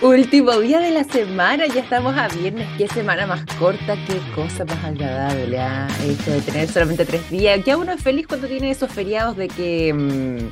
Último día de la semana, ya estamos a viernes. Qué semana más corta, qué cosa más agradable. ¿ah? Esto de tener solamente tres días. Ya uno es feliz cuando tiene esos feriados de que. Mm,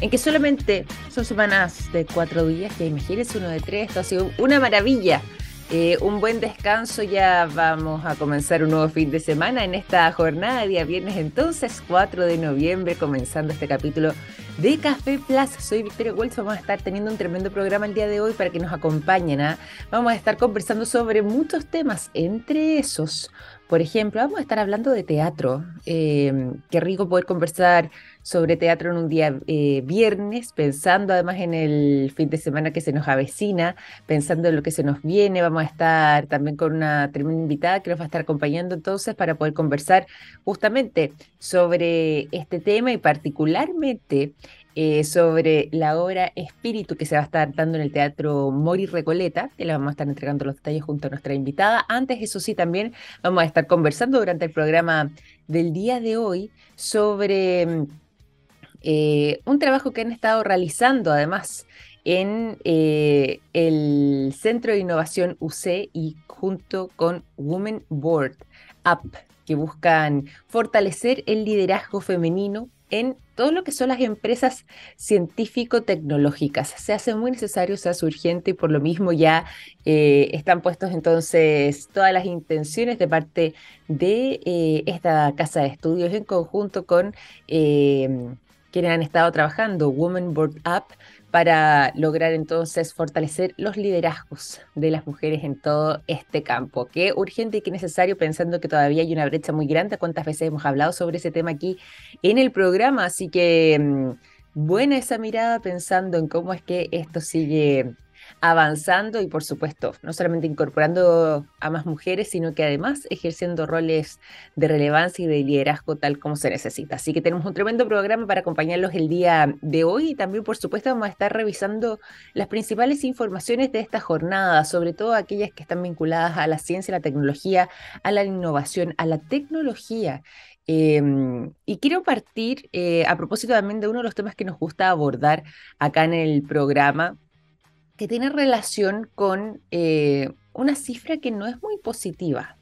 en que solamente son semanas de cuatro días, que imagínense uno de tres, esto ha sido una maravilla. Eh, un buen descanso, ya vamos a comenzar un nuevo fin de semana en esta jornada día viernes, entonces 4 de noviembre, comenzando este capítulo de Café Plus. Soy Victoria Wells, vamos a estar teniendo un tremendo programa el día de hoy para que nos acompañen. ¿ah? Vamos a estar conversando sobre muchos temas, entre esos, por ejemplo, vamos a estar hablando de teatro. Eh, qué rico poder conversar sobre teatro en un día eh, viernes, pensando además en el fin de semana que se nos avecina, pensando en lo que se nos viene. Vamos a estar también con una tremenda invitada que nos va a estar acompañando entonces para poder conversar justamente sobre este tema y particularmente eh, sobre la obra Espíritu que se va a estar dando en el Teatro Mori Recoleta, que le vamos a estar entregando los detalles junto a nuestra invitada. Antes, eso sí, también vamos a estar conversando durante el programa del día de hoy sobre mm, eh, un trabajo que han estado realizando además en eh, el Centro de Innovación UC y junto con Women Board Up, que buscan fortalecer el liderazgo femenino en todo lo que son las empresas científico-tecnológicas. Se hace muy necesario, se hace urgente y por lo mismo ya eh, están puestos entonces todas las intenciones de parte de esta casa de estudios en conjunto con quienes han estado trabajando, Women Board Up, para lograr entonces fortalecer los liderazgos de las mujeres en todo este campo. Qué urgente y qué necesario pensando que todavía hay una brecha muy grande. ¿Cuántas veces hemos hablado sobre ese tema aquí en el programa? Así que mm, buena esa mirada pensando en cómo es que esto sigue avanzando y por supuesto, no solamente incorporando a más mujeres, sino que además ejerciendo roles de relevancia y de liderazgo tal como se necesita. Así que tenemos un tremendo programa para acompañarlos el día de hoy y también por supuesto vamos a estar revisando las principales informaciones de esta jornada, sobre todo aquellas que están vinculadas a la ciencia, la tecnología, a la innovación, a la tecnología. Em, y quiero partir eh, a propósito también de uno de los temas que nos gusta abordar acá en el programa, que tiene relación con eh, una cifra que no es muy positiva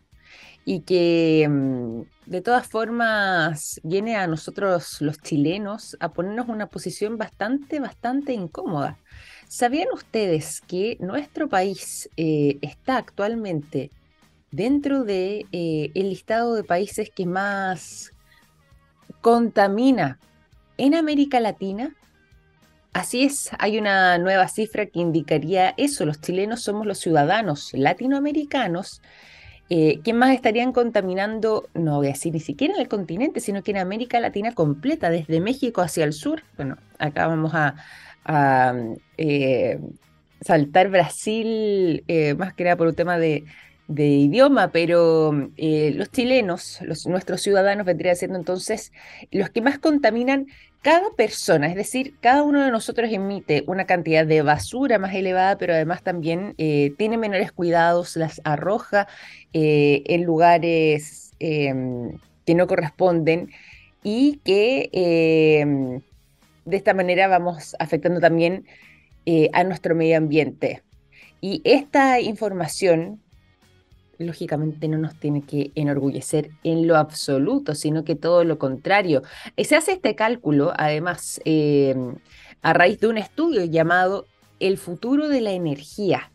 y que mm, de todas formas viene a nosotros los chilenos a ponernos una posición bastante, bastante incómoda. ¿Sabían ustedes que nuestro país eh, está actualmente dentro de eh, listado de países que más contamina en América Latina? Así es, hay una nueva cifra que indicaría eso. Los chilenos somos los ciudadanos latinoamericanos eh, que más estarían contaminando, no voy a decir ni siquiera en el continente, sino que en América Latina completa, desde México hacia el sur. Bueno, acá vamos a, eh, saltar Brasil, eh, más que nada por un tema de, idioma, pero los chilenos, nuestros ciudadanos vendrían siendo entonces los que más contaminan cada persona, es decir, cada uno de nosotros emite una cantidad de basura más elevada, pero además también eh, tiene menores cuidados, las arroja eh, en lugares em, que no corresponden y que em, de esta manera vamos afectando también eh, a nuestro medio ambiente. Y esta información lógicamente no nos tiene que enorgullecer en lo absoluto, sino que todo lo contrario. Eh, se hace este cálculo, además, em, a raíz de un estudio llamado El futuro de la energía.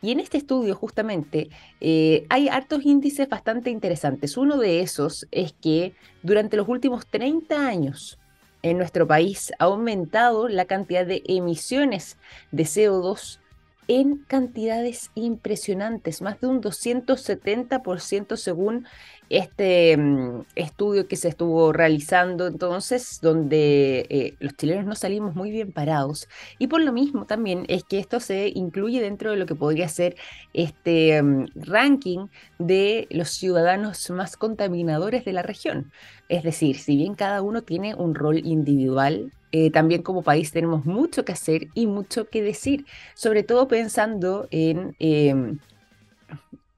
Y en este estudio justamente eh, hay hartos índices bastante interesantes. Uno de esos es que durante los últimos 30 años en nuestro país ha aumentado la cantidad de emisiones de CO2 en cantidades impresionantes, más de un 270% según este mm, estudio que se estuvo realizando entonces, donde eh, los chilenos no salimos muy bien parados. Y por lo mismo también es que esto se incluye dentro de lo que podría ser este mm, ranking de los ciudadanos más contaminadores de la región. Es decir, si bien cada uno tiene un rol individual, eh, también como país tenemos mucho que hacer y mucho que decir, sobre todo pensando en em,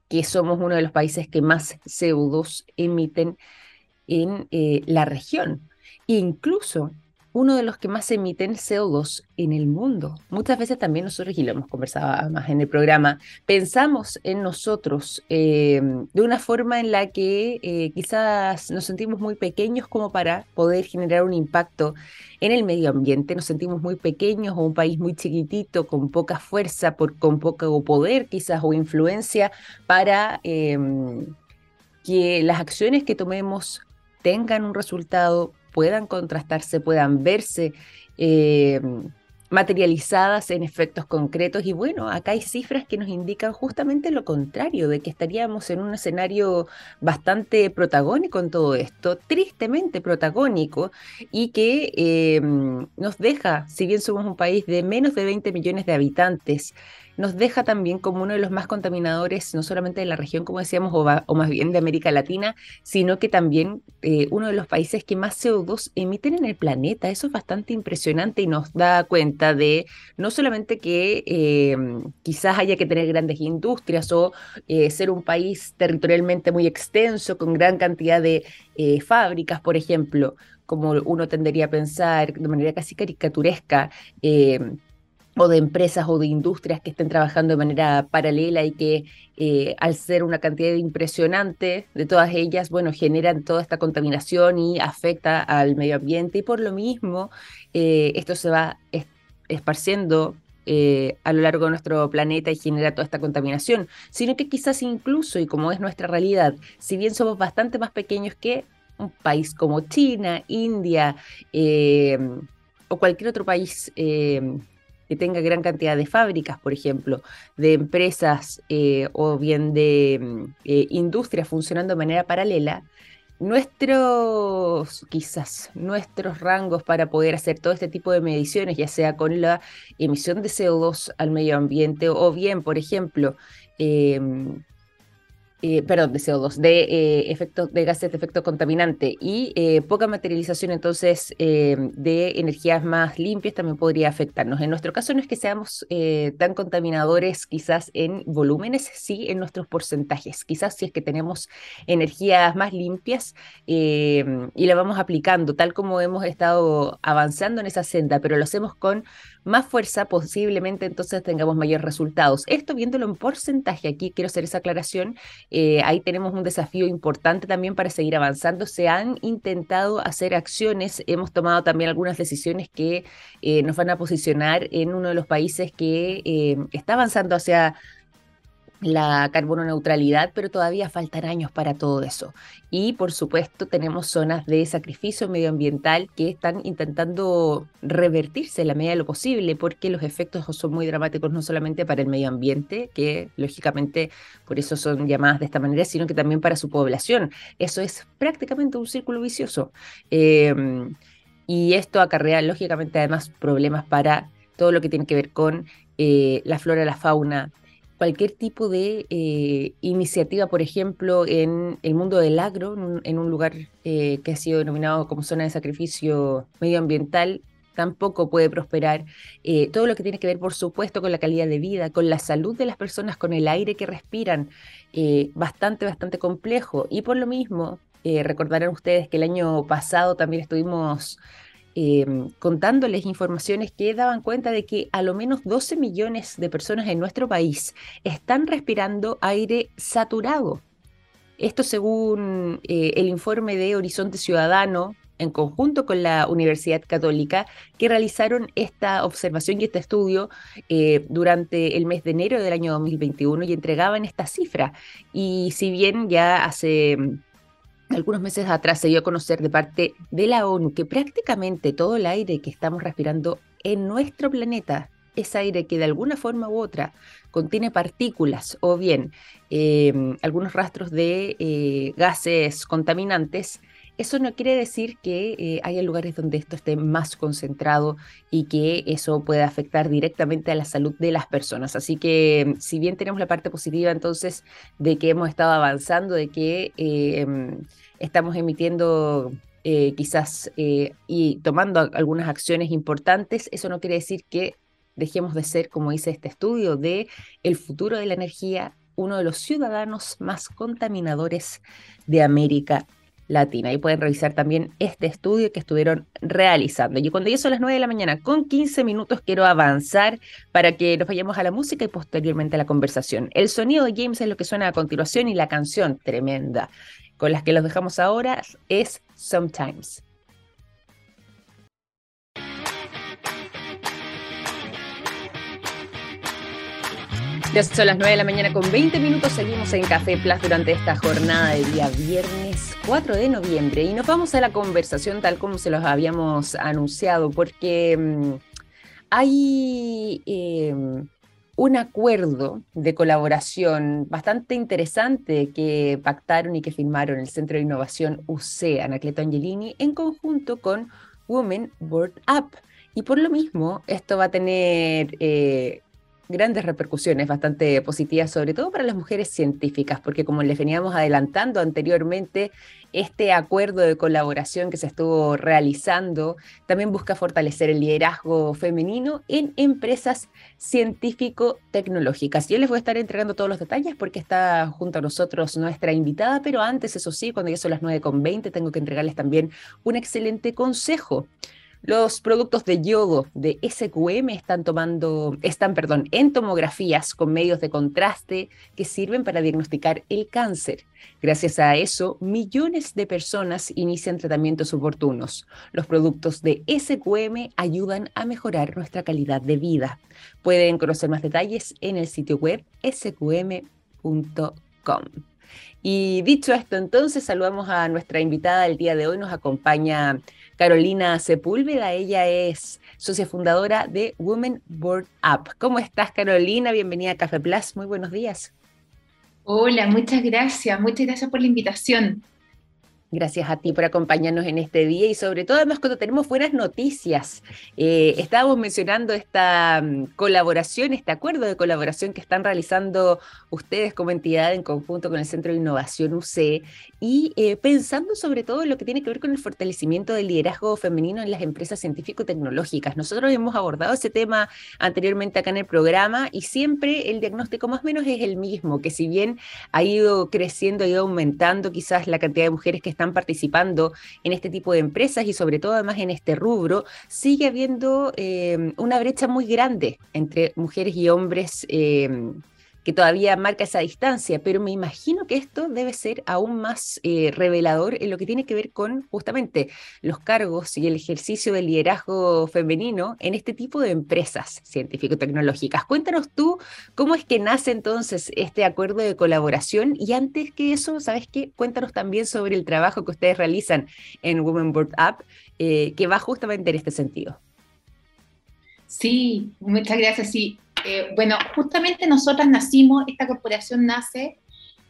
que somos uno de los países que más CO2 emiten en eh, la región. Incluso uno de los que más emiten CO2 en el mundo. Muchas veces también nosotros, y lo hemos conversado más en el programa, pensamos en nosotros eh, de una forma en la que eh, quizás nos sentimos muy pequeños como para poder generar un impacto en el medio ambiente. Nos sentimos muy pequeños un país muy chiquitito, con poca fuerza, por, con poco poder quizás o influencia para em, que las acciones que tomemos tengan un resultado puedan contrastarse, puedan verse eh, materializadas en efectos concretos. Y bueno, acá hay cifras que nos indican justamente lo contrario, de que estaríamos en un escenario bastante protagónico en todo esto, tristemente protagónico, y que eh, nos deja, si bien somos un país de menos de 20 millones de habitantes, nos deja también como uno de los más contaminadores, no solamente de la región, como decíamos, o, más bien de América Latina, sino que también eh, uno de los países que más CO2 emiten en el planeta. Eso es bastante impresionante y nos da cuenta de no solamente que eh, quizás haya que tener grandes industrias o eh, ser un país territorialmente muy extenso, con gran cantidad de fábricas, por ejemplo, como uno tendería a pensar de manera casi caricaturesca, o de empresas o de industrias que estén trabajando de manera paralela y que eh, al ser una cantidad impresionante de todas ellas, bueno, generan toda esta contaminación y afecta al medio ambiente. Y por lo mismo eh, esto se va esparciendo eh, a lo largo de nuestro planeta y genera toda esta contaminación, sino que quizás incluso, y como es nuestra realidad, si bien somos bastante más pequeños que un país como China, India o cualquier otro país que tenga gran cantidad de fábricas, por ejemplo, de empresas eh, o bien de mm, eh, industrias funcionando de manera paralela, nuestros, quizás, nuestros rangos para poder hacer todo este tipo de mediciones, ya sea con la emisión de CO2 al medio ambiente o bien, por ejemplo, em, eh, perdón, de CO2, de eh, efectos de gases de efecto contaminante y eh, poca materialización entonces de energías más limpias también podría afectarnos. En nuestro caso no es que seamos tan contaminadores quizás en volúmenes, sí en nuestros porcentajes. Quizás si es que tenemos energías más limpias y la vamos aplicando tal como hemos estado avanzando en esa senda, pero lo hacemos con más fuerza, posiblemente entonces tengamos mayores resultados. Esto viéndolo en porcentaje, aquí quiero hacer esa aclaración, eh, ahí tenemos un desafío importante también para seguir avanzando. Se han intentado hacer acciones, hemos tomado también algunas decisiones que eh, nos van a posicionar en uno de los países que eh, está avanzando hacia la carbono neutralidad, pero todavía faltan años para todo eso. Y por supuesto tenemos zonas de sacrificio medioambiental que están intentando revertirse en la medida de lo posible, porque los efectos son muy dramáticos no solamente para el medio ambiente, que lógicamente por eso son llamadas de esta manera, sino que también para su población. Eso es prácticamente un círculo vicioso. Em, y esto acarrea lógicamente además problemas para todo lo que tiene que ver con eh, la flora, la fauna, cualquier tipo de eh, iniciativa, por ejemplo, en el mundo del agro, en un, lugar eh, que ha sido denominado como zona de sacrificio medioambiental, tampoco puede prosperar. Eh, todo lo que tiene que ver, por supuesto, con la calidad de vida, con la salud de las personas, con el aire que respiran, bastante, bastante complejo. Y por lo mismo, recordarán ustedes que el año pasado también estuvimos Em, contándoles informaciones que daban cuenta de que a lo menos 12 millones de personas en nuestro país están respirando aire saturado. Esto según eh, el informe de Horizonte Ciudadano, en conjunto con la Universidad Católica, que realizaron esta observación y este estudio eh, durante el mes de enero del año 2021 y entregaban esta cifra. Y si bien ya hace algunos meses atrás se dio a conocer de parte de la ONU que prácticamente todo el aire que estamos respirando en nuestro planeta es aire que de alguna forma u otra contiene partículas o bien em, algunos rastros de eh, gases contaminantes, eso no quiere decir que eh, haya lugares donde esto esté más concentrado y que eso pueda afectar directamente a la salud de las personas. Así que si bien tenemos la parte positiva entonces de que hemos estado avanzando, de que em, estamos emitiendo eh, quizás eh, y tomando algunas acciones importantes, eso no quiere decir que dejemos de ser, como dice este estudio, de el futuro de la energía, uno de los ciudadanos más contaminadores de América Latina. Y pueden revisar también este estudio que estuvieron realizando. Y cuando ya son las 9 de la mañana con 15 minutos, quiero avanzar para que nos vayamos a la música y posteriormente a la conversación. El sonido de James es lo que suena a continuación y la canción tremenda con las que los dejamos ahora es Sometimes. Ya son las 9 de la mañana con 20 minutos, seguimos en Café Plus durante esta jornada de día viernes 4 de noviembre y nos vamos a la conversación tal como se los habíamos anunciado porque mm, hay em, un acuerdo de colaboración bastante interesante que pactaron y que firmaron el Centro de Innovación UC, Anacleto Angelini, en conjunto con Women Board Up. Y por lo mismo, esto va a tener eh, grandes repercusiones bastante positivas, sobre todo para las mujeres científicas, porque como les veníamos adelantando anteriormente, este acuerdo de colaboración que se estuvo realizando también busca fortalecer el liderazgo femenino en empresas científico-tecnológicas. Yo les voy a estar entregando todos los detalles porque está junto a nosotros nuestra invitada, pero antes, eso sí, cuando ya son las 9.20, tengo que entregarles también un excelente consejo. Los productos de yodo de SQM están tomando, están, perdón, en tomografías con medios de contraste que sirven para diagnosticar el cáncer. Gracias a eso, millones de personas inician tratamientos oportunos. Los productos de SQM ayudan a mejorar nuestra calidad de vida. Pueden conocer más detalles en el sitio web sqm.com. Y dicho esto, entonces saludamos a nuestra invitada del día de hoy. Nos acompaña Carolina Sepúlveda. Ella es socia fundadora de Women Board Up. ¿Cómo estás, Carolina? Bienvenida a Café Plus. Muy buenos días. Hola, muchas gracias. Muchas gracias por la invitación. Gracias a ti por acompañarnos en este día y sobre todo además cuando tenemos buenas noticias. Eh, estábamos mencionando esta mm, colaboración, este acuerdo de colaboración que están realizando ustedes como entidad en conjunto con el Centro de Innovación UC y eh, pensando sobre todo en lo que tiene que ver con el fortalecimiento del liderazgo femenino en las empresas científico-tecnológicas. Nosotros hemos abordado ese tema anteriormente acá en el programa y siempre el diagnóstico más o menos es el mismo, que si bien ha ido creciendo, ha ido aumentando quizás la cantidad de mujeres que están participando en este tipo de empresas y sobre todo además en este rubro, sigue habiendo eh, una brecha muy grande entre mujeres y hombres. Eh, que todavía marca esa distancia, pero me imagino que esto debe ser aún más eh, revelador en lo que tiene que ver con justamente los cargos y el ejercicio del liderazgo femenino en este tipo de empresas científico-tecnológicas. Cuéntanos tú cómo es que nace entonces este acuerdo de colaboración y antes que eso, ¿sabes qué? Cuéntanos también sobre el trabajo que ustedes realizan en Women Board Up, eh, que va justamente en este sentido. Sí, muchas gracias. Sí, eh, bueno, justamente nosotras nacimos, esta corporación nace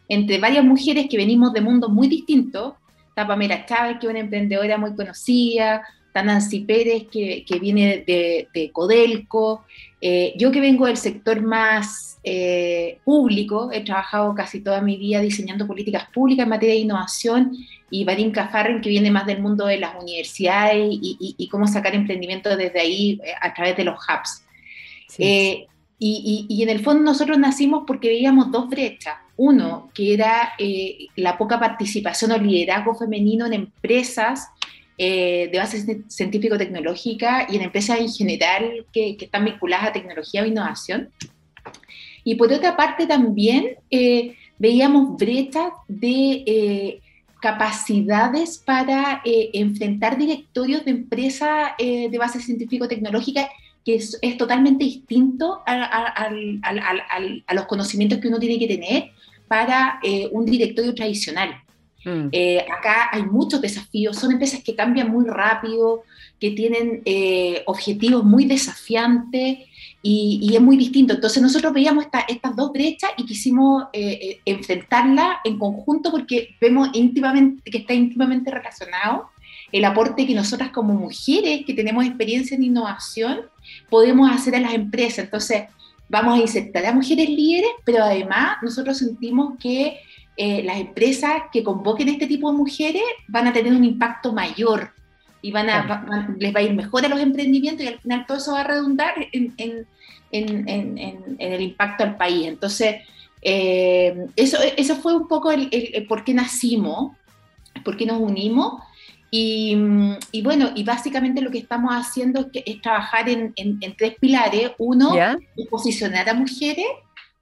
entre varias mujeres que venimos de mundos muy distintos. Está Pamela Chávez, que es una emprendedora muy conocida, está Nancy Pérez, que, viene de, Codelco, eh, yo que vengo del sector más eh, público, he trabajado casi toda mi vida diseñando políticas públicas en materia de innovación, y Vadim Kafarren, que viene más del mundo de las universidades y, cómo sacar emprendimiento desde ahí a través de los hubs. Y, en el fondo nosotros nacimos porque veíamos dos brechas. Uno, que era eh, la poca participación o liderazgo femenino en empresas eh, de base científico-tecnológica y en empresas en general que, están vinculadas a tecnología o innovación. Y por otra parte también eh, veíamos brechas de capacidades para enfrentar directorios de empresas de base científico-tecnológica que es, totalmente distinto a, los conocimientos que uno tiene que tener para eh, un directorio tradicional. Mm. Eh, acá hay muchos desafíos, son empresas que cambian muy rápido, que tienen eh, objetivos muy desafiantes y, es muy distinto. Entonces nosotros veíamos estas dos brechas y quisimos enfrentarlas en conjunto porque vemos íntimamente que está íntimamente relacionado el aporte que nosotras como mujeres que tenemos experiencia en innovación podemos hacer a las empresas. Entonces, vamos a insertar a mujeres líderes, pero además nosotros sentimos que eh, las empresas que convoquen este tipo de mujeres van a tener un impacto mayor y van a, les va a ir mejor a los emprendimientos y al final todo eso va a redundar en, en, en, en el impacto al país. Entonces, eh, eso, eso fue un poco el, el, por qué nacimos por qué nos unimos. Y, bueno, y básicamente lo que estamos haciendo es, que, es trabajar en, en, tres pilares. Uno, posicionar a mujeres.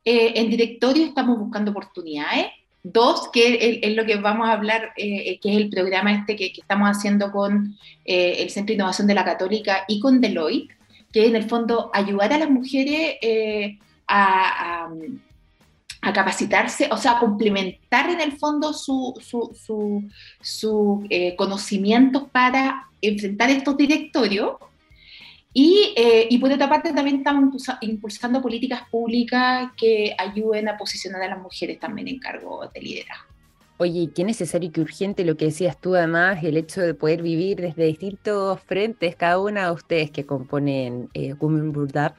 Eh, en directorio estamos buscando oportunidades. Dos, que es, lo que vamos a hablar, eh, que es el programa este que, que estamos haciendo con eh, el Centro de Innovación de la Católica y con Deloitte, que en el fondo ayudar a las mujeres a, a capacitarse, o sea, a complementar en el fondo su, su, su, eh, conocimientos para enfrentar estos directorios. Y, eh, y, por otra parte también estamos impulsando políticas públicas que ayuden a posicionar a las mujeres también en cargo de liderazgo. Oye, qué necesario y qué urgente lo que decías tú, además, el hecho de poder vivir desde distintos frentes, cada una de ustedes que componen eh, Women Up,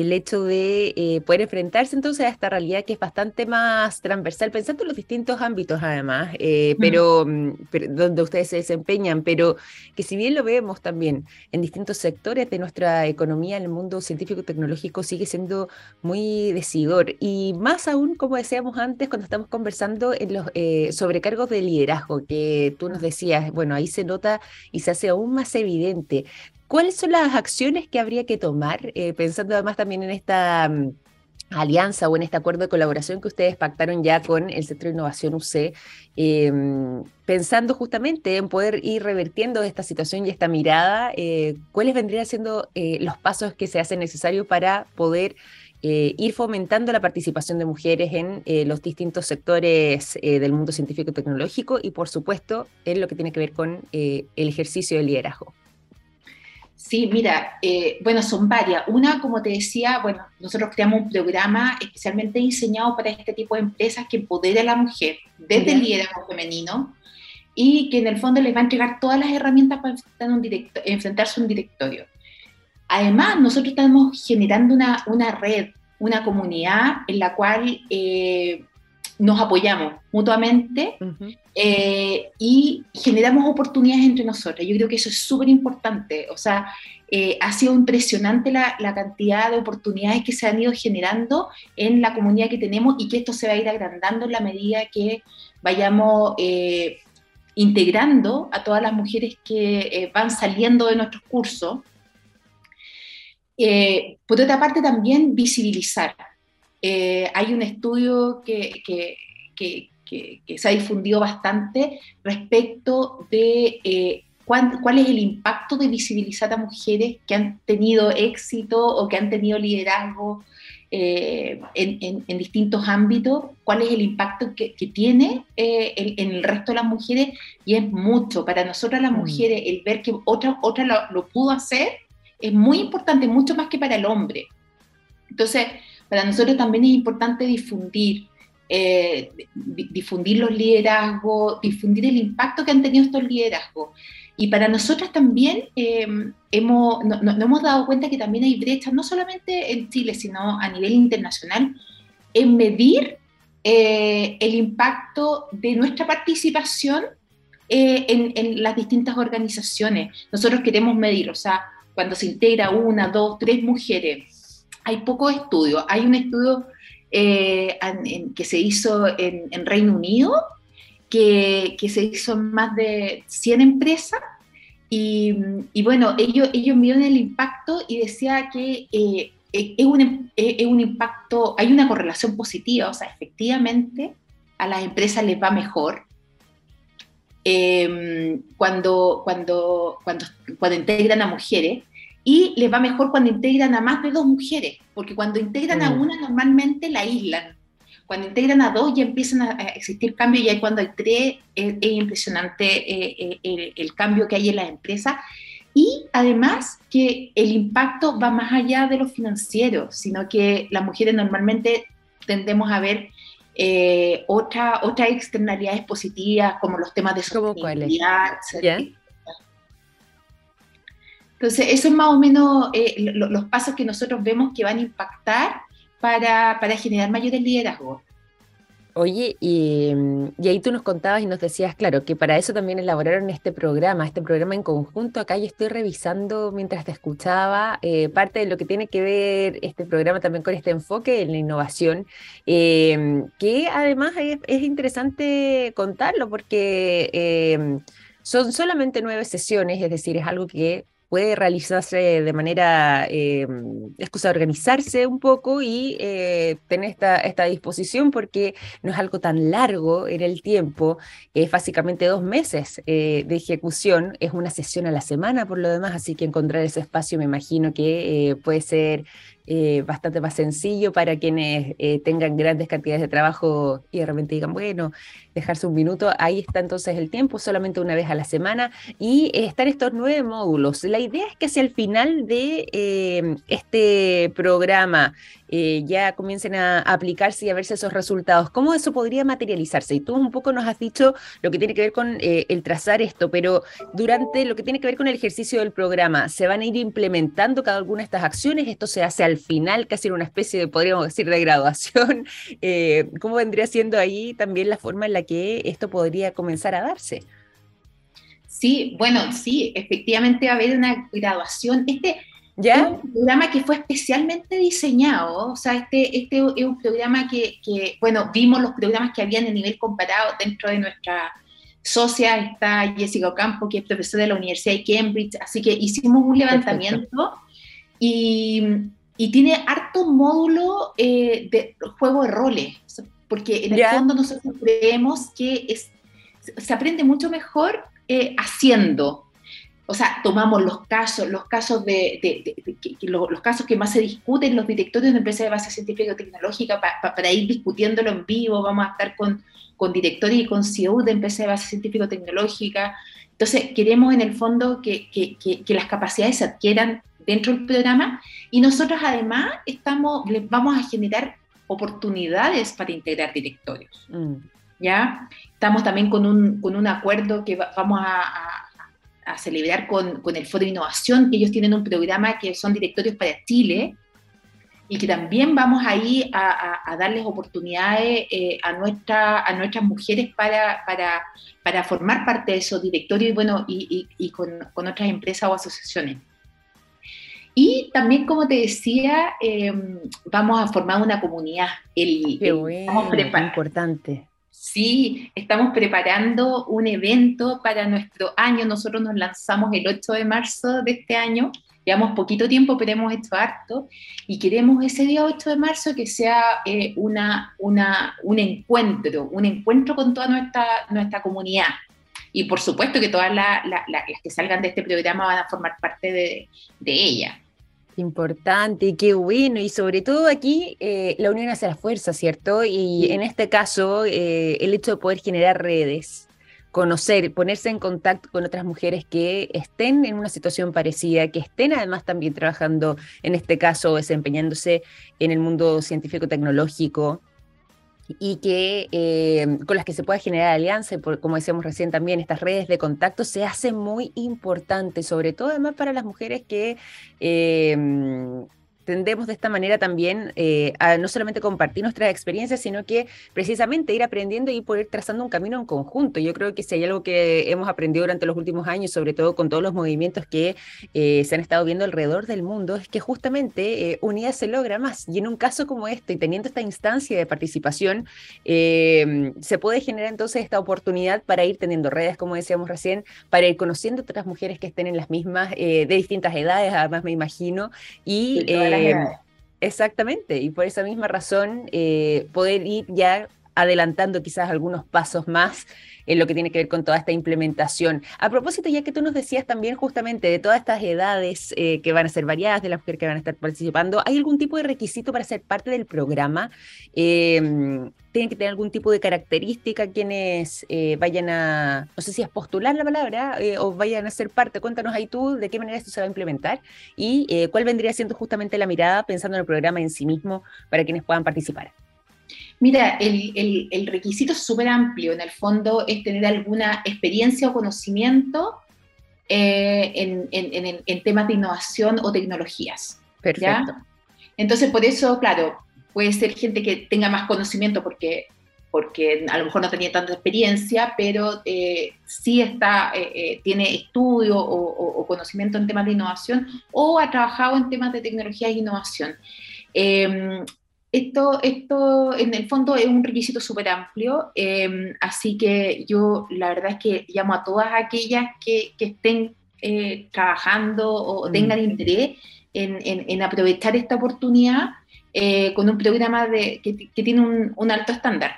el hecho de eh, poder enfrentarse entonces a esta realidad que es bastante más transversal, pensando en los distintos ámbitos además, eh, pero, mm, donde ustedes se desempeñan, pero que si bien lo vemos también en distintos sectores de nuestra economía, en el mundo científico-tecnológico sigue siendo muy decidor y más aún, como decíamos antes, cuando estamos conversando en los eh, sobrecargos de liderazgo, que tú nos decías, bueno, ahí se nota y se hace aún más evidente. ¿Cuáles son las acciones que habría que tomar, eh, pensando además también en esta mm, alianza o en este acuerdo de colaboración que ustedes pactaron ya con el Centro de Innovación UC, em, pensando justamente en poder ir revertiendo esta situación y esta mirada, eh, ¿cuáles vendrían siendo eh, los pasos que se hacen necesarios para poder ir fomentando la participación de mujeres en los distintos sectores del mundo científico y tecnológico y, por supuesto, en lo que tiene que ver con el ejercicio del liderazgo? Sí, mira, eh, bueno, son varias. Una, como te decía, bueno, nosotros creamos un programa especialmente diseñado para este tipo de empresas que empodere a la mujer desde el liderazgo femenino y que en el fondo les va a entregar todas las herramientas para enfrentarse a un directorio. Además, nosotros estamos generando una, una red, una comunidad en la cual eh, nos apoyamos mutuamente eh, y generamos oportunidades entre nosotros. Yo creo que eso es súper importante. O sea, eh, ha sido impresionante la, cantidad de oportunidades que se han ido generando en la comunidad que tenemos y que esto se va a ir agrandando en la medida que vayamos eh, integrando a todas las mujeres que van saliendo de nuestros cursos. por otra parte, también visibilizar. hay un estudio que, se ha difundido bastante respecto de eh, cuál, es el impacto de visibilizar a mujeres que han tenido éxito o que han tenido liderazgo eh, en, distintos ámbitos, cuál es el impacto que, tiene eh, en el resto de las mujeres y es mucho. Para nosotras las mm. mujeres, el ver que otra, otra lo, lo pudo hacer es muy importante, mucho más que para el hombre. Entonces, para nosotros también es importante difundir, eh, difundir los liderazgos, difundir el impacto que han tenido estos liderazgos. Y para nosotros también eh, hemos, nos hemos dado cuenta que también hay brechas, no solamente en Chile, sino a nivel internacional, en medir eh, el impacto de nuestra participación en, en, las distintas organizaciones. Nosotros queremos medir, o sea, cuando se integra una, dos, tres mujeres, hay pocos estudios. Hay un estudio eh, que se hizo en, Reino Unido, que, se hizo en más de 100 empresas. Y, bueno, ellos, ellos midieron el impacto y decía que eh, es, un, es un impacto, hay una correlación positiva, o sea, efectivamente a las empresas les va mejor, eh, cuando, cuando, cuando, cuando integran a mujeres, y les va mejor cuando integran a más de dos mujeres, porque cuando integran a mm. una normalmente la aíslan. Cuando integran a dos ya empiezan a existir cambios y ahí cuando hay tres es, impresionante eh, eh, el, cambio que hay en las empresas. Y además que el impacto va más allá de lo financiero, sino que las mujeres normalmente tendemos a ver eh, otra, otras externalidades positivas como los temas de sostenibilidad, entonces, eso es más o menos eh, los pasos que nosotros vemos que van a impactar para, para generar mayores liderazgos. Oye, y, ahí tú nos contabas y nos decías, claro, que para eso también elaboraron este programa, este programa en conjunto. Acá yo estoy revisando mientras te escuchaba eh, parte de lo que tiene que ver este programa también con este enfoque en la innovación, eh, que además es, es, interesante contarlo porque eh, son solamente nueve sesiones, es decir, es algo que puede realizarse de manera, eh, de organizarse un poco y eh, tener esta, esta disposición porque no es algo tan largo en el tiempo, es básicamente dos meses eh, de ejecución, es una sesión a la semana por lo demás, así que encontrar ese espacio me imagino que eh, puede ser eh, bastante más sencillo para quienes eh, tengan grandes cantidades de trabajo y de repente digan, bueno, dejarse un minuto, ahí está entonces el tiempo, solamente una vez a la semana, y eh, están estos nueve módulos. La idea es que hacia el final de este programa ya comiencen a, aplicarse y a verse esos resultados. ¿Cómo eso podría materializarse? Y tú un poco nos has dicho lo que tiene que ver con el trazar esto, pero durante lo que tiene que ver con el ejercicio del programa, ¿se van a ir implementando cada alguna de estas acciones? ¿Esto se hace al final, casi en una especie de, podríamos decir, de graduación? Eh, ¿Cómo vendría siendo ahí también la forma en la que esto podría comenzar a darse? Sí, bueno, sí, efectivamente va a haber una graduación. Este, ¿Ya? Es un programa que fue especialmente diseñado, o sea, este, este es un programa que, que, bueno, vimos los programas que habían a nivel comparado dentro de nuestra socia, está Jessica Ocampo, que es profesora de la Universidad de Cambridge, así que hicimos un levantamiento y, y, tiene harto módulo eh, de juego de roles, porque en el ¿Ya? fondo nosotros creemos que es, se aprende mucho mejor eh, haciendo, o sea, tomamos los casos, los casos de, de, de, de los, los, casos que más se discuten los directorios de empresas de base científica tecnológica pa, pa, para ir discutiéndolo en vivo, vamos a estar con, con directores y con CEO de empresas de base científica y tecnológica. Entonces, queremos en el fondo que, que, que, que, las capacidades se adquieran dentro del programa y nosotros además estamos, les vamos a generar oportunidades para integrar directorios. Mm. ¿Ya? Estamos también con un, con un acuerdo que va, vamos a, a a celebrar con, con, el Foro de Innovación. Ellos tienen un programa que son directorios para Chile y que también vamos ahí a, a, a darles oportunidades eh, a, nuestra, a nuestras mujeres para, para, para, formar parte de esos directorios y, bueno, y, y, y con, con, otras empresas o asociaciones. Y también, como te decía, eh, vamos a formar una comunidad. El, Qué bueno, importante Sí, estamos preparando un evento para nuestro año. Nosotros nos lanzamos el 8 de marzo de este año. Llevamos poquito tiempo, pero hemos hecho harto. Y queremos ese día 8 de marzo que sea eh, una, una, un encuentro, un encuentro con toda nuestra, nuestra comunidad. Y por supuesto que todas la, la, la, las que salgan de este programa van a formar parte de, de ella. Importante, qué bueno, y sobre todo aquí eh, la unión hace la fuerza, ¿cierto? Y sí. en este caso, eh, el hecho de poder generar redes, conocer, ponerse en contacto con otras mujeres que estén en una situación parecida, que estén además también trabajando, en este caso, desempeñándose en el mundo científico-tecnológico, y que eh, con las que se pueda generar alianza, como decíamos recién también, estas redes de contacto se hacen muy importantes, sobre todo además para las mujeres que eh, tendemos de esta manera también eh, a no solamente compartir nuestras experiencias, sino que precisamente ir aprendiendo y poder trazando un camino en conjunto. Yo creo que si hay algo que hemos aprendido durante los últimos años, sobre todo con todos los movimientos que eh, se han estado viendo alrededor del mundo, es que justamente eh, unidad se logra más. Y en un caso como este, teniendo esta instancia de participación, eh, se puede generar entonces esta oportunidad para ir teniendo redes, como decíamos recién, para ir conociendo otras mujeres que estén en las mismas, eh, de distintas edades, además me imagino, y... exactamente, y por esa misma razón eh, poder ir ya adelantando quizás algunos pasos más en lo que tiene que ver con toda esta implementación. A propósito, ya que tú nos decías también justamente de todas estas edades eh, que van a ser variadas, de las mujeres que van a estar participando, ¿hay algún tipo de requisito para ser parte del programa? Eh, ¿Tienen que tener algún tipo de característica quienes eh, vayan a, no sé si es postular la palabra, eh, o vayan a ser parte? Cuéntanos ahí tú de qué manera esto se va a implementar y cuál vendría siendo justamente la mirada pensando en el programa en sí mismo para quienes puedan participar. Mira, el, el, el requisito es súper amplio. En el fondo es tener alguna experiencia o conocimiento eh, en, en, en, temas de innovación o tecnologías. Perfecto. ¿ya? Entonces, por eso, claro, puede ser gente que tenga más conocimiento porque porque a lo mejor no tenía tanta experiencia, pero eh, sí está, eh, eh, tiene estudio o, conocimiento en temas de innovación o ha trabajado en temas de tecnología e innovación. Esto, esto en el fondo es un requisito súper amplio, em, así que yo la verdad es que llamo a todas aquellas que, que estén trabajando o mm. tengan interés en, en, aprovechar esta oportunidad con un programa de, que, que tiene un, un alto estándar.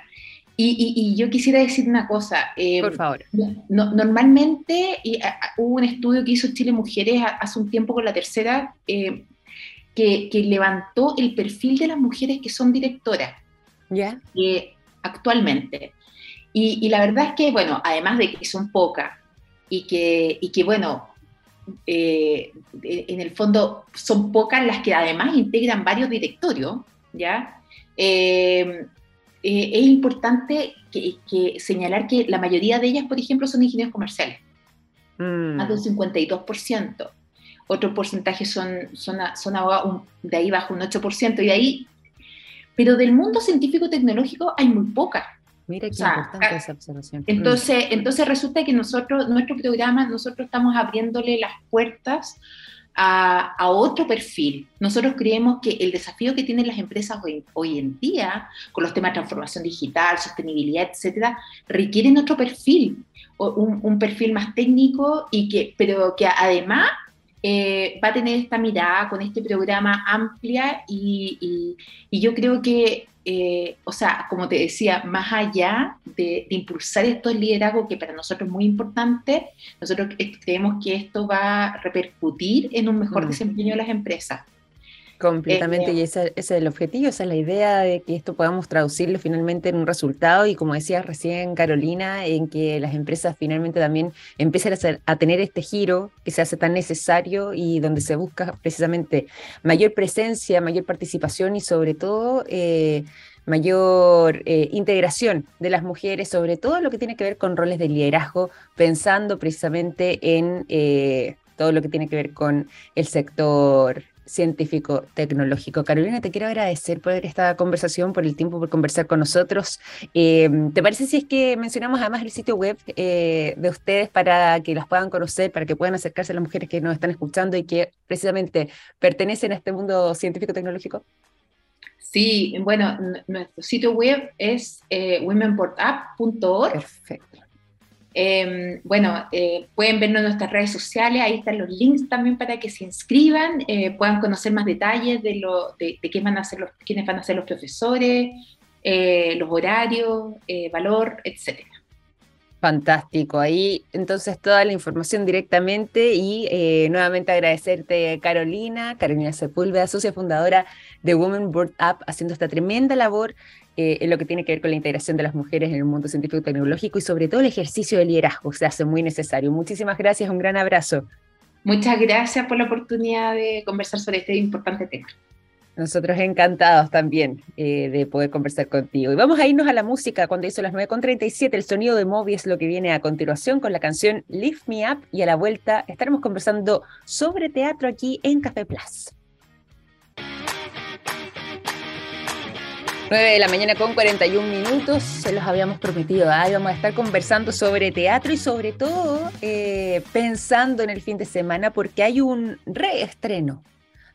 Y, yo quisiera decir una cosa. Eh, Por favor. normalmente y, hubo un estudio que hizo Chile Mujeres hace un tiempo con la tercera eh, que, levantó el perfil de las mujeres que son directoras. ¿Ya? Eh, actualmente. Y, la verdad es que, bueno, además de que son pocas y que, y que bueno, en el fondo son pocas las que además integran varios directorios, ¿ya? Eh, es importante que, señalar que la mayoría de ellas, por ejemplo, son ingenieros comerciales, mm. más del 52%. Otro porcentaje son, son, son abogados, de ahí bajo un 8%, y de ahí, pero del mundo científico-tecnológico hay muy pocas. Mira qué importante esa observación. Entonces, entonces resulta que nosotros, nuestro programa, nosotros estamos abriéndole las puertas a, otro perfil. Nosotros creemos que el desafío que tienen las empresas hoy, en día, con los temas de transformación digital, sostenibilidad, etcétera, requieren otro perfil, un, un perfil más técnico, y que, pero que además eh, va a tener esta mirada con este programa amplia y, yo creo que, eh, o sea, como te decía, más allá de, impulsar estos liderazgos que para nosotros es muy importante, nosotros creemos que esto va a repercutir en un mejor mm. desempeño de las empresas. Completamente, y ese, es el objetivo, esa es la idea de que esto podamos traducirlo finalmente en un resultado y como decía recién Carolina, en que las empresas finalmente también empiecen a, a tener este giro que se hace tan necesario y donde se busca precisamente mayor presencia, mayor participación y sobre todo eh, mayor eh, integración de las mujeres, sobre todo lo que tiene que ver con roles de liderazgo, pensando precisamente en eh, todo lo que tiene que ver con el sector científico tecnológico. Carolina, te quiero agradecer por esta conversación, por el tiempo, por conversar con nosotros. Eh, ¿Te parece si es que mencionamos además el sitio web eh, de ustedes para que las puedan conocer, para que puedan acercarse a las mujeres que nos están escuchando y que precisamente pertenecen a este mundo científico tecnológico? Sí, bueno, nuestro sitio web es eh, womenportapp.org. Perfecto. Em, bueno, eh, pueden vernos en nuestras redes sociales, ahí están los links también para que se inscriban, eh, puedan conocer más detalles de, lo, de, qué van a hacer los, quiénes van a ser los profesores, eh, los horarios, valor, etcétera. Fantástico, ahí entonces toda la información directamente y nuevamente agradecerte Carolina, Carolina Sepúlveda, socia fundadora de Women Board Up, haciendo esta tremenda labor eh, en lo que tiene que ver con la integración de las mujeres en el mundo científico y tecnológico y sobre todo el ejercicio de liderazgo se hace muy necesario. Muchísimas gracias, un gran abrazo. Muchas gracias por la oportunidad de conversar sobre este importante tema. Nosotros encantados también eh, de poder conversar contigo. Y vamos a irnos a la música cuando hizo las 9.37. El sonido de Moby es lo que viene a continuación con la canción Lift Me Up. Y a la vuelta estaremos conversando sobre teatro aquí en Café Plus. 9 de la mañana con 41 minutos, se los habíamos prometido, ahí vamos a estar conversando sobre teatro y sobre todo eh, pensando en el fin de semana porque hay un reestreno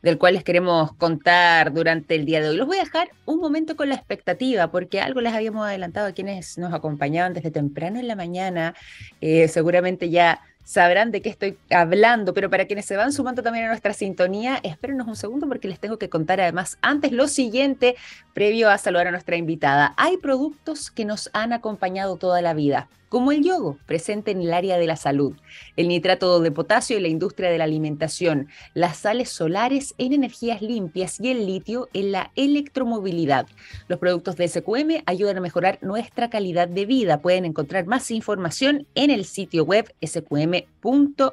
del cual les queremos contar durante el día de hoy. Los voy a dejar un momento con la expectativa, porque algo les habíamos adelantado a quienes nos acompañaban desde temprano en la mañana. Eh, seguramente ya sabrán de qué estoy hablando, pero para quienes se van sumando también a nuestra sintonía, espérenos un segundo porque les tengo que contar además antes lo siguiente, previo a saludar a nuestra invitada. Hay productos que nos han acompañado toda la vida como el yogo, presente en el área de la salud, el nitrato de potasio en la industria de la alimentación, las sales solares en energías limpias y el litio en la electromovilidad. Los productos de SQM ayudan a mejorar nuestra calidad de vida. Pueden encontrar más información en el sitio web sqm.com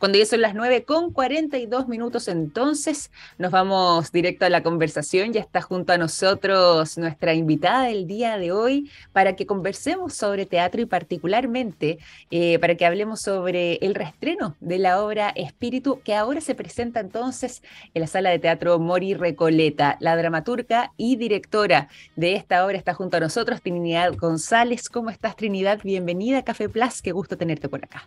Cuando ya son las 9 con 42 minutos, entonces nos vamos directo a la conversación. Ya está junto a nosotros nuestra invitada del día de hoy para que conversemos sobre teatro y particularmente eh, para que hablemos sobre el reestreno de la obra Espíritu que ahora se presenta entonces en la sala de teatro Mori Recoleta. La dramaturga y directora de esta obra está junto a nosotros, Trinidad González. ¿Cómo estás, Trinidad? Bienvenida a Café Plus. Qué gusto tenerte por acá.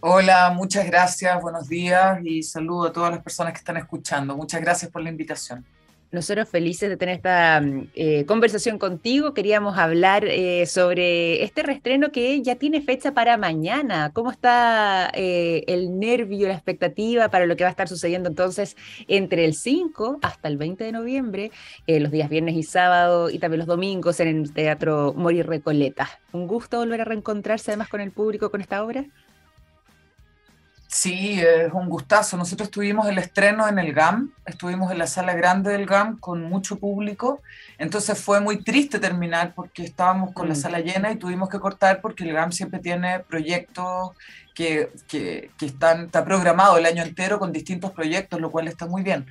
Hola, muchas gracias, buenos días y saludo a todas las personas que están escuchando. Muchas gracias por la invitación. Nosotros felices de tener esta mm, eh, conversación contigo. Queríamos hablar eh, sobre este reestreno que ya tiene fecha para mañana. ¿Cómo está eh, el nervio, la expectativa para lo que va a estar sucediendo entonces entre el 5 hasta el 20 de noviembre, los días viernes y sábado y también los domingos en el Teatro Mori Recoleta? Un gusto volver a reencontrarse además con el público con esta obra. Sí, es un gustazo. Nosotros tuvimos el estreno en el GAM, estuvimos en la sala grande del GAM con mucho público, entonces fue muy triste terminar porque estábamos con la mm. sala llena y tuvimos que cortar porque el GAM siempre tiene proyectos que, que, que están, está programado el año entero con distintos proyectos, lo cual está muy bien.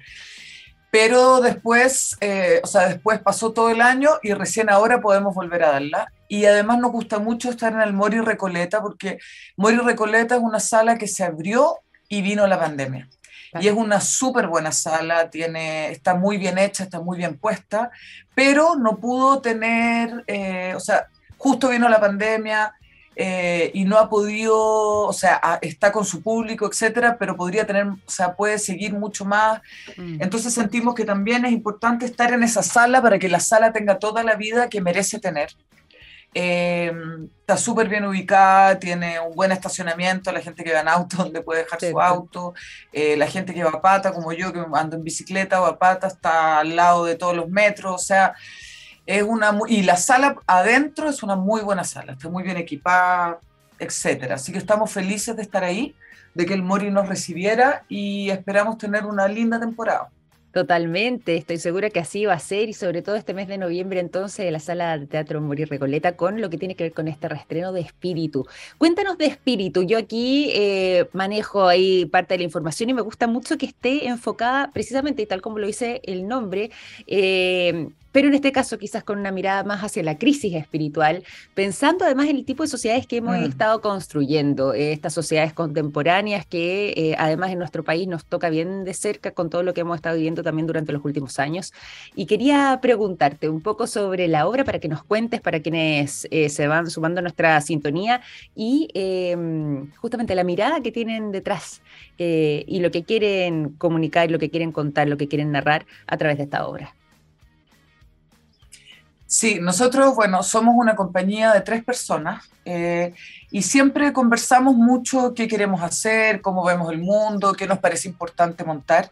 Pero después, eh, o sea, después pasó todo el año y recién ahora podemos volver a darla. Y además nos gusta mucho estar en el Mori Recoleta porque Mori Recoleta es una sala que se abrió y vino la pandemia. Y es una súper buena sala, tiene, está muy bien hecha, está muy bien puesta, pero no pudo tener, eh, o sea, justo vino la pandemia, eh, y no ha podido, o sea, está con su público, etcétera, pero podría tener, o sea, puede seguir mucho más. Mm. Entonces sentimos que también es importante estar en esa sala para que la sala tenga toda la vida que merece tener. Eh, está súper bien ubicada, tiene un buen estacionamiento, la gente que va en auto donde puede dejar su auto, eh, la gente que va a pata, como yo que ando en bicicleta o a pata, está al lado de todos los metros, o sea, es una, y la sala adentro es una muy buena sala, está muy bien equipada, etcétera. Así que estamos felices de estar ahí, de que el Mori nos recibiera y esperamos tener una linda temporada. Totalmente, estoy segura que así va a ser y sobre todo este mes de noviembre entonces en la sala de teatro Morir Recoleta con lo que tiene que ver con este reestreno de Espíritu. Cuéntanos de Espíritu, yo aquí eh, manejo ahí parte de la información y me gusta mucho que esté enfocada precisamente, tal como lo dice el nombre, eh, pero en este caso quizás con una mirada más hacia la crisis espiritual, pensando además en el tipo de sociedades que hemos mm. estado construyendo, eh, estas sociedades contemporáneas que eh, además en nuestro país nos toca bien de cerca con todo lo que hemos estado viviendo también durante los últimos años. Y quería preguntarte un poco sobre la obra para que nos cuentes, para quienes eh, se van sumando a nuestra sintonía y em, justamente la mirada que tienen detrás y lo que quieren comunicar, lo que quieren contar, lo que quieren narrar a través de esta obra. Sí, nosotros, bueno, somos una compañía de tres personas eh, y siempre conversamos mucho qué queremos hacer, cómo vemos el mundo, qué nos parece importante montar.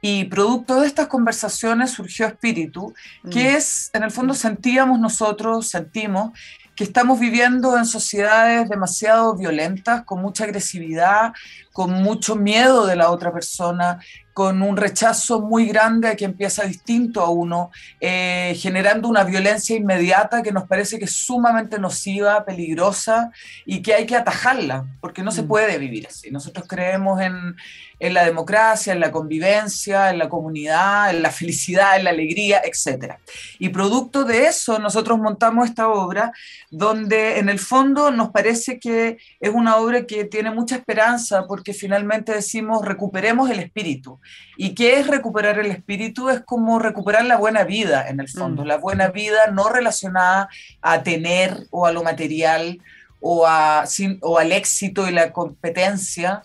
Y producto de estas conversaciones surgió Espíritu, que mm. es, en el fondo sentíamos nosotros, sentimos que estamos viviendo en sociedades demasiado violentas, con mucha agresividad, con mucho miedo de la otra persona, con un rechazo muy grande a quien empieza distinto a uno, eh, generando una violencia inmediata que nos parece que es sumamente nociva, peligrosa y que hay que atajarla, porque no se mm. puede vivir así. Nosotros creemos en, en la democracia, en la convivencia, en la comunidad, en la felicidad, en la alegría, etc. Y producto de eso, nosotros montamos esta obra donde en el fondo nos parece que es una obra que tiene mucha esperanza porque finalmente decimos recuperemos el espíritu. ¿Y qué es recuperar el espíritu? Es como recuperar la buena vida en el fondo, mm. la buena vida no relacionada a tener o a lo material o, a, o al éxito y la competencia,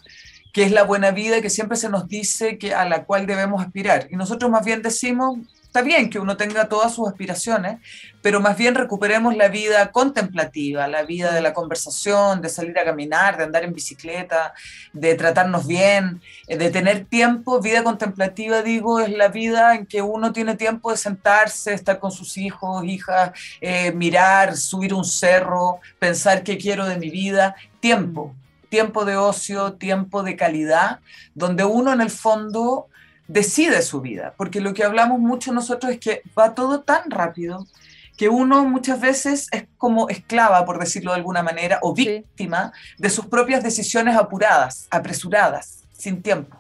que es la buena vida que siempre se nos dice que a la cual debemos aspirar. Y nosotros más bien decimos, está bien que uno tenga todas sus aspiraciones, pero más bien recuperemos la vida contemplativa, la vida de la conversación, de salir a caminar, de andar en bicicleta, de tratarnos bien, eh, de tener tiempo. Vida contemplativa, digo, es la vida en que uno tiene tiempo de sentarse, estar con sus hijos, hijas, eh, mirar, subir un cerro, pensar qué quiero de mi vida. Tiempo, tiempo de ocio, tiempo de calidad, donde uno en el fondo decide su vida, porque lo que hablamos mucho nosotros es que va todo tan rápido que uno muchas veces es como esclava, por decirlo de alguna manera, o víctima de sus propias decisiones apuradas, apresuradas, sin tiempo.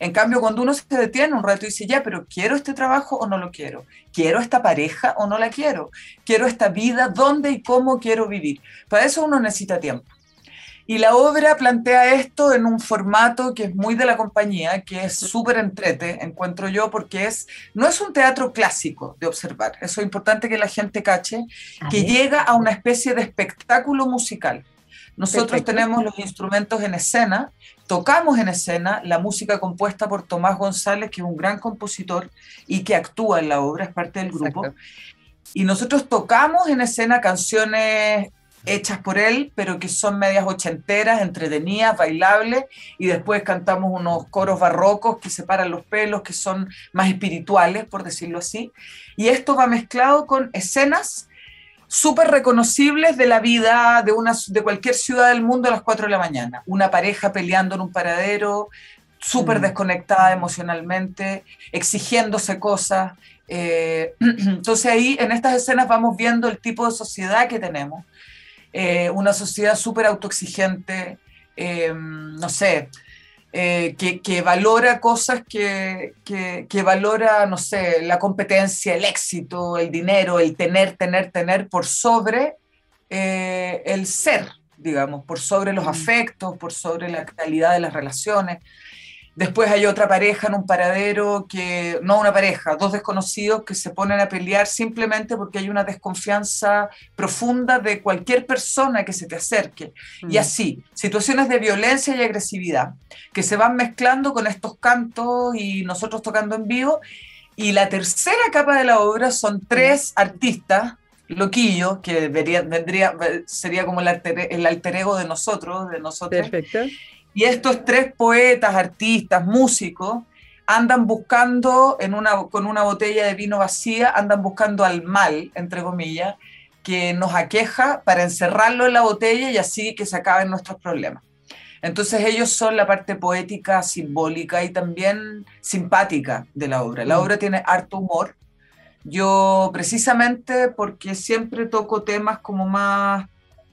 En cambio, cuando uno se detiene un rato y dice, ya, pero ¿quiero este trabajo o no lo quiero? ¿Quiero esta pareja o no la quiero? ¿Quiero esta vida? ¿Dónde y cómo quiero vivir? Para eso uno necesita tiempo. Y la obra plantea esto en un formato que es muy de la compañía, que es súper entrete, encuentro yo, porque es, no es un teatro clásico de observar, eso es importante que la gente cache, que llega a una especie de espectáculo musical. Nosotros tenemos los instrumentos en escena, tocamos en escena la música compuesta por Tomás González, que es un gran compositor y que actúa en la obra, es parte del grupo. Y nosotros tocamos en escena canciones hechas por él, pero que son medias ochenteras, entretenidas, bailables, y después cantamos unos coros barrocos que separan los pelos, que son más espirituales, por decirlo así. Y esto va mezclado con escenas súper reconocibles de la vida de, una, de cualquier ciudad del mundo a las 4 de la mañana. Una pareja peleando en un paradero, súper mm. desconectada emocionalmente, exigiéndose cosas. Eh, entonces ahí en estas escenas vamos viendo el tipo de sociedad que tenemos eh, una sociedad súper autoexigente, eh, no sé, eh, que, valora cosas que, que, valora, no sé, la competencia, el éxito, el dinero, el tener, tener, tener por sobre el ser, digamos, por sobre los afectos, por sobre la calidad de las relaciones. Después hay otra pareja en un paradero que, no una pareja, dos desconocidos que se ponen a pelear simplemente porque hay una desconfianza profunda de cualquier persona que se te acerque. Y mm. así, situaciones de violencia y agresividad que se van mezclando con estos cantos y nosotros tocando en vivo. Y la tercera capa de la obra son tres mm. artistas loquillos, que vendría, sería como el alter, el alter ego de nosotros, de nosotros. Perfecto y estos tres poetas, artistas, músicos, andan buscando en una, con una botella de vino vacía, andan buscando al mal, entre comillas, que nos aqueja para encerrarlo en la botella y así que se acaben nuestros problemas. Entonces ellos son la parte poética, simbólica y también simpática de la obra. La mm. obra tiene harto humor. Yo precisamente porque siempre toco temas como más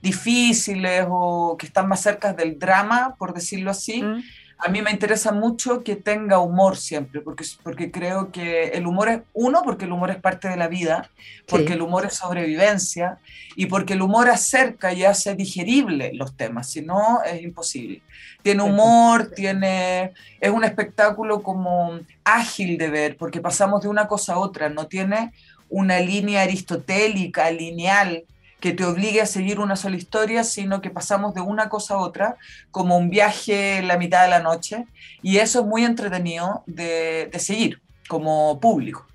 difíciles o que están más cerca del drama, por decirlo así, mm. a mí me interesa mucho que tenga humor siempre, porque, porque creo que el humor es, uno, porque el humor es parte de la vida, porque el humor es sobrevivencia y porque el humor acerca y hace digerible los temas, si no es imposible. Tiene humor, tiene, es un espectáculo como ágil de ver, porque pasamos de una cosa a otra, no tiene una línea aristotélica, lineal, que te obligue a seguir una sola historia, sino que pasamos de una cosa a otra, como un viaje en la mitad de la noche, y eso es muy entretenido de, seguir como público.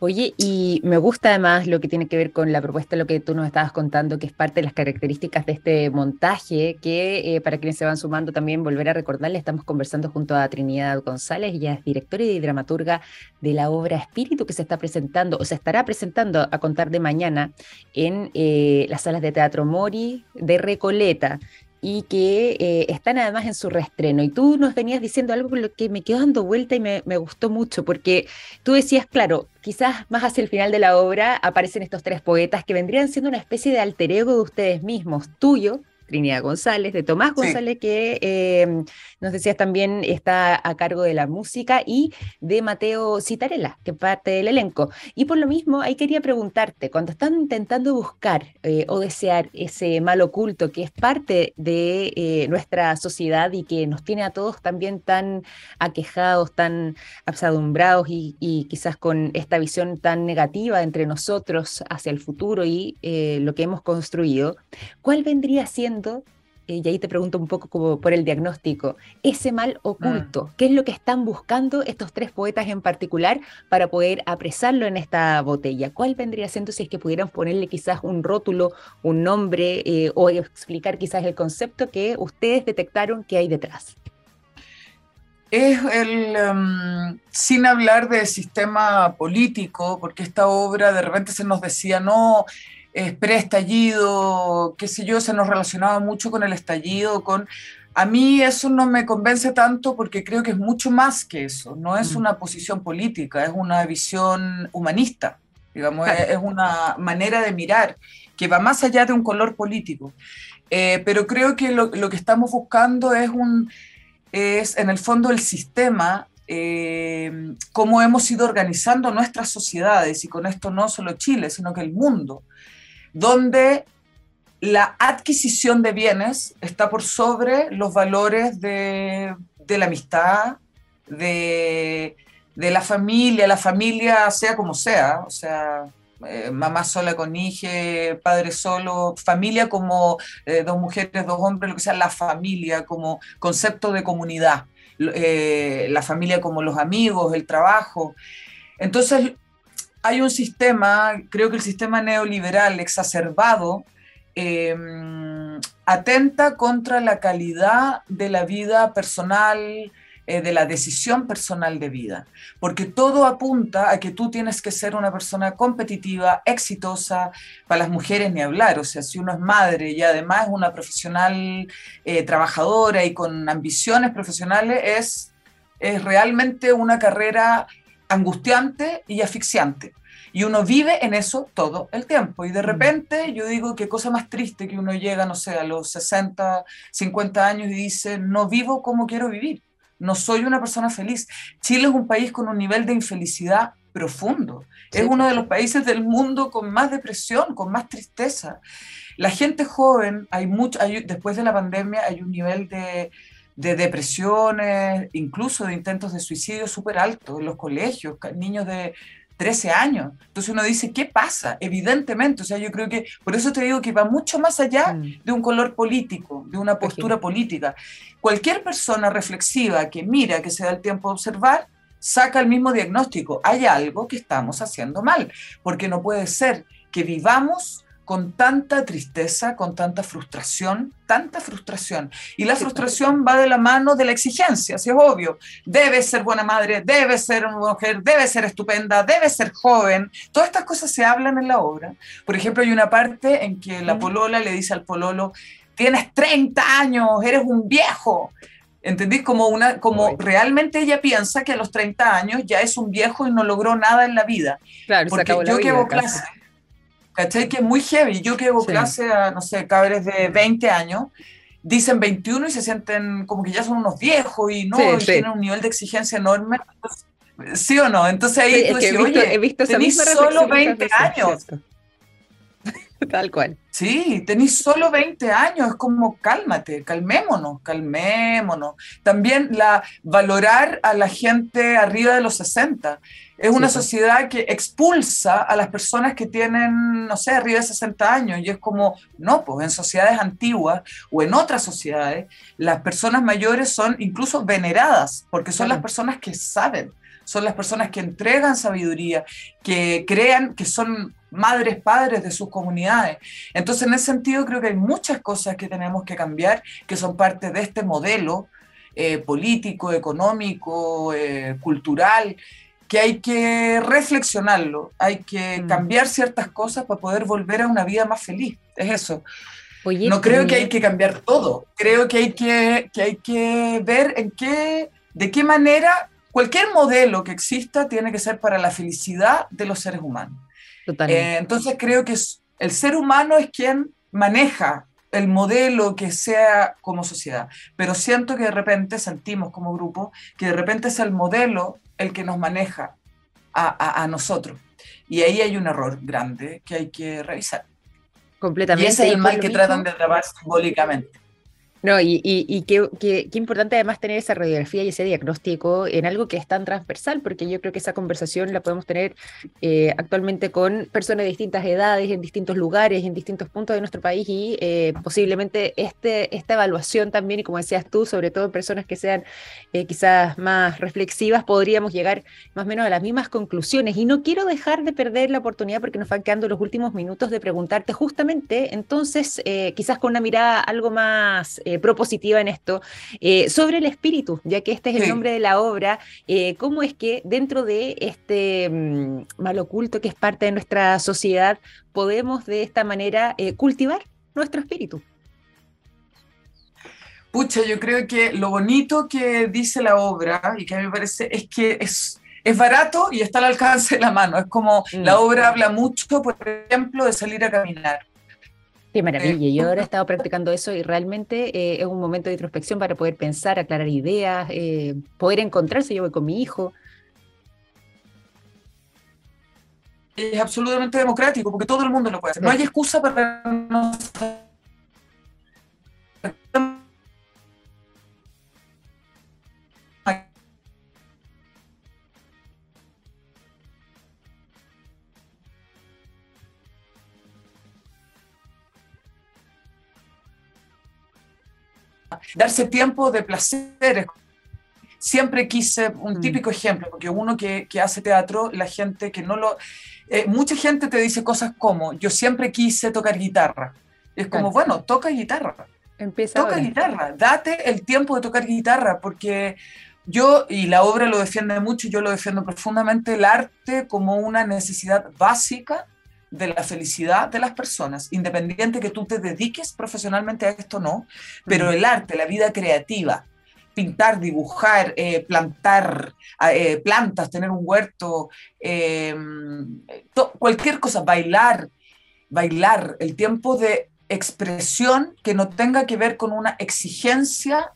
Oye, y me gusta además lo que tiene que ver con la propuesta, lo que tú nos estabas contando, que es parte de las características de este montaje, que eh, para quienes se van sumando también volver a recordarle, estamos conversando junto a Trinidad González, ella es directora y dramaturga de la obra Espíritu, que se está presentando, o se estará presentando a contar de mañana en eh, las salas de teatro Mori de Recoleta y que eh, están además en su reestreno. Y tú nos venías diciendo algo con lo que me quedó dando vuelta y me, gustó mucho, porque tú decías, claro, quizás más hacia el final de la obra aparecen estos tres poetas que vendrían siendo una especie de alter ego de ustedes mismos, tuyo, Trinidad González, de Tomás González, que eh, nos decías también está a cargo de la música, y de Mateo Citarella, que parte del elenco. Y por lo mismo, ahí quería preguntarte, cuando están intentando buscar eh, o desear ese mal oculto que es parte de eh, nuestra sociedad y que nos tiene a todos también tan aquejados, tan absadumbrados y, y quizás con esta visión tan negativa entre nosotros hacia el futuro y lo que hemos construido, ¿cuál vendría siendo y ahí te pregunto un poco como por el diagnóstico, ese mal oculto, mm. ¿qué es lo que están buscando estos tres poetas en particular para poder apresarlo en esta botella? ¿Cuál vendría siendo si es que pudieran ponerle quizás un rótulo, un nombre eh, o explicar quizás el concepto que ustedes detectaron que hay detrás? Es el, em, sin hablar de sistema político, porque esta obra de repente se nos decía, no, es preestallido, qué sé yo, se nos relacionaba mucho con el estallido, con... A mí eso no me convence tanto porque creo que es mucho más que eso, no es mm. una posición política, es una visión humanista. digamos, es, una manera de mirar que va más allá de un color político. Eh, pero creo que lo, lo, que estamos buscando es, un, es en el fondo el sistema, eh, cómo hemos ido organizando nuestras sociedades, y con esto no solo Chile, sino que el mundo, donde la adquisición de bienes está por sobre los valores de, la amistad, de, de, la familia, la familia sea como sea, o sea, eh, mamá sola con hija, padre solo, familia como eh, dos mujeres, dos hombres, lo que sea, la familia como concepto de comunidad, eh, la familia como los amigos, el trabajo. Entonces, hay un sistema, creo que el sistema neoliberal exacerbado, atenta contra la calidad de la vida personal, eh, de la decisión personal de vida, porque todo apunta a que tú tienes que ser una persona competitiva, exitosa, para las mujeres ni hablar, o sea, si uno es madre y además es una profesional eh, trabajadora y con ambiciones profesionales, es, es realmente una carrera angustiante y asfixiante. Y uno vive en eso todo el tiempo. Y de mm. repente yo digo qué cosa más triste que uno llega, no sé, a los 60, 50 años y dice, no vivo como quiero vivir no soy una persona feliz. Chile es un país con un nivel de infelicidad profundo. es uno de los países del mundo con más depresión, con más tristeza. La gente joven, hay mucho, después de la pandemia hay un nivel de, de depresiones, incluso de intentos de suicidio súper alto en los colegios, niños de 13 años. Entonces uno dice, ¿qué pasa? Evidentemente, o sea, yo creo que, por eso te digo que va mucho más allá mm. de un color político, de una postura política. Cualquier persona reflexiva que mira, que se da el tiempo de observar, saca el mismo diagnóstico. Hay algo que estamos haciendo mal, porque no puede ser que vivamos con tanta tristeza, con tanta frustración, tanta frustración. Y la frustración va de la mano de la exigencia, si es obvio. Debe ser buena madre, debe ser una mujer, debe ser estupenda, debe ser joven. Todas estas cosas se hablan en la obra. Por ejemplo, hay una parte en que la polola le dice al pololo, tienes 30 años, eres un viejo. ¿Entendís? Como, una, como realmente ella piensa que a los 30 años ya es un viejo y no logró nada en la vida. Claro, Porque yo que hago clase, ¿cachai? Que es muy heavy. Yo que hago clase a, no sé, cabres de 20 años, dicen 21 y se sienten como que ya son unos viejos y no, y tienen un nivel de exigencia enorme. ¿Sí o no? Entonces ahí tú oye, he visto solo 20 años. Tal cual. Sí, tenéis solo 20 años, es como cálmate, calmémonos, calmémonos. También la valorar a la gente arriba de los 60. Es una sociedad que expulsa a las personas que tienen, no sé, arriba de 60 años. Y es como, no, pues en sociedades antiguas o en otras sociedades, las personas mayores son incluso veneradas, porque son las personas que saben, son las personas que entregan sabiduría, que crean que son madres, padres de sus comunidades. Entonces, en ese sentido, creo que hay muchas cosas que tenemos que cambiar, que son parte de este modelo eh, político, económico, eh, cultural, que hay que reflexionarlo, hay que mm. cambiar ciertas cosas para poder volver a una vida más feliz. Es eso. no creo que hay que cambiar todo, creo que hay que, que hay que ver en qué, de qué manera cualquier modelo que exista tiene que ser para la felicidad de los seres humanos. Eh, entonces creo que el ser humano es quien maneja el modelo que sea como sociedad, pero siento que de repente sentimos como grupo que de repente es el modelo el que nos maneja a, nosotros. Y ahí hay un error grande que hay que revisar. Completamente. Y ese es el mal que tratan de trabar simbólicamente. No, y, qué, importante además tener esa radiografía y ese diagnóstico en algo que es tan transversal, porque yo creo que esa conversación la podemos tener eh, actualmente con personas de distintas edades, en distintos lugares, en distintos puntos de nuestro país y eh, posiblemente este, esta evaluación también, y como decías tú, sobre todo personas que sean eh, quizás más reflexivas, podríamos llegar más o menos a las mismas conclusiones. Y no quiero dejar de perder la oportunidad, porque nos van quedando los últimos minutos, de preguntarte justamente, entonces, quizás con una mirada algo más eh, propositiva en esto, eh, sobre el espíritu, ya que este es el nombre de la obra, eh, cómo es que dentro de este mm, mal oculto que es parte de nuestra sociedad, podemos de esta manera cultivar nuestro espíritu. Pucha, yo creo que lo bonito que dice la obra y que a mí me parece es que es, es barato y está al alcance de la mano. Es como mm. la obra habla mucho, por ejemplo, de salir a caminar. Qué maravilla. Yo ahora he estado practicando eso y realmente eh, es un momento de introspección para poder pensar, aclarar ideas, eh, poder encontrarse. Yo voy con mi hijo. Es absolutamente democrático porque todo el mundo lo puede hacer. No hay excusa para no darse tiempo de placeres. Siempre quise un mm. típico ejemplo, porque uno que, hace teatro, la gente que no lo... Eh, mucha gente te dice cosas como, yo siempre quise tocar guitarra. Es como, bueno, toca guitarra. Empieza toca guitarra, date el tiempo de tocar guitarra, porque yo, y la obra lo defiende mucho, yo lo defiendo profundamente, el arte como una necesidad básica de la felicidad de las personas, independiente que tú te dediques profesionalmente a esto o no, pero el arte, la vida creativa, pintar, dibujar, eh, plantar eh, plantas, tener un huerto, em, cualquier cosa, bailar, bailar, el tiempo de expresión que no tenga que ver con una exigencia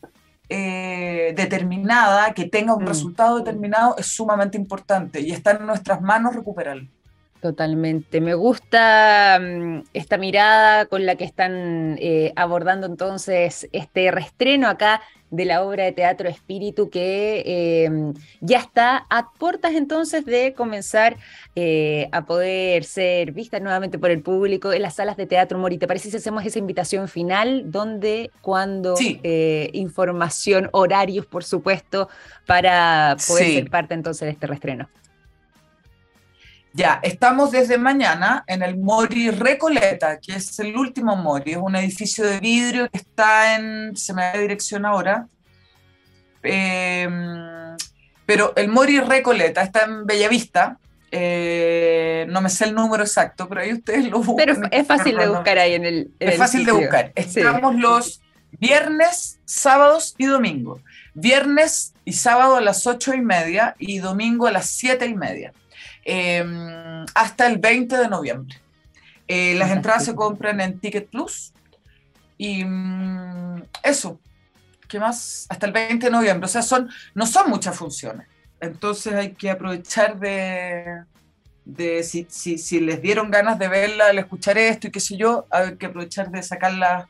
eh, determinada, que tenga un mm. resultado determinado, es sumamente importante y está en nuestras manos recuperarlo. Totalmente. Me gusta mm, esta mirada con la que están eh, abordando entonces este restreno acá de la obra de teatro Espíritu que em, ya está a puertas entonces de comenzar eh, a poder ser vista nuevamente por el público en las salas de teatro Mori. ¿Te parece si hacemos esa invitación final? ¿Dónde, cuándo? Eh, información, horarios, por supuesto, para poder ser parte entonces de este restreno. Ya, estamos desde mañana en el Mori Recoleta, que es el último Mori, es un edificio de vidrio que está en, se me da dirección ahora, em, pero el Mori Recoleta está en Bellavista, eh, no me sé el número exacto, pero ahí ustedes lo buscan. Pero es fácil de buscar ahí en el... es fácil de buscar. Estamos los viernes, sábados y domingo. Viernes y sábado a las ocho y media y domingo a las siete y media. Em, hasta el 20 de noviembre. Eh, las entradas se compran en Ticket Plus y mm, eso, ¿qué más? Hasta el 20 de noviembre, o sea, son, no son muchas funciones, entonces hay que aprovechar de, de si, si, si les dieron ganas de verla, de escuchar esto y qué sé yo, hay que aprovechar de sacarla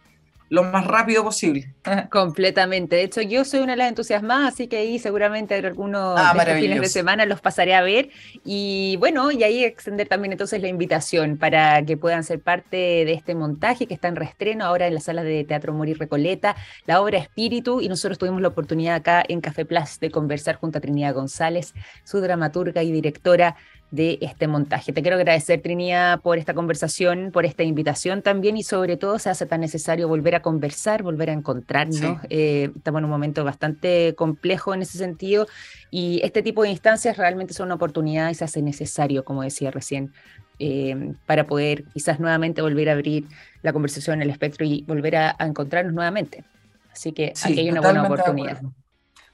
lo más rápido posible. Completamente. De hecho, yo soy una de las entusiasmadas, así que ahí seguramente algunos ah, de fines de semana los pasaré a ver. Y bueno, y ahí extender también entonces la invitación para que puedan ser parte de este montaje que está en reestreno ahora en la sala de Teatro Morir Recoleta, la obra Espíritu. Y nosotros tuvimos la oportunidad acá en Café Plus de conversar junto a Trinidad González, su dramaturga y directora de este montaje. Te quiero agradecer, Trinidad, por esta conversación, por esta invitación también y sobre todo se hace tan necesario volver a conversar, volver a encontrarnos. Eh, estamos en un momento bastante complejo en ese sentido y este tipo de instancias realmente son una oportunidad y se hace necesario, como decía recién, eh, para poder quizás nuevamente volver a abrir la conversación, el espectro y volver a, encontrarnos nuevamente. Así que aquí hay una buena oportunidad.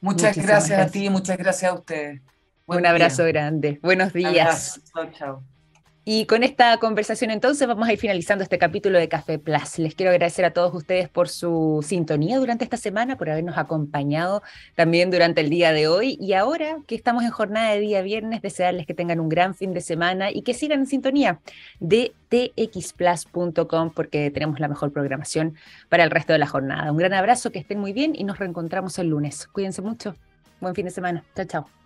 Muchas gracias, a ti, muchas gracias a ustedes un abrazo grande. Buenos días. Chao, chao. Y con esta conversación entonces vamos a ir finalizando este capítulo de Café Plus. Les quiero agradecer a todos ustedes por su sintonía durante esta semana, por habernos acompañado también durante el día de hoy. Y ahora que estamos en jornada de día viernes, desearles que tengan un gran fin de semana y que sigan en sintonía de txplus.com porque tenemos la mejor programación para el resto de la jornada. Un gran abrazo, que estén muy bien y nos reencontramos el lunes. Cuídense mucho. Buen fin de semana. Chao, chao.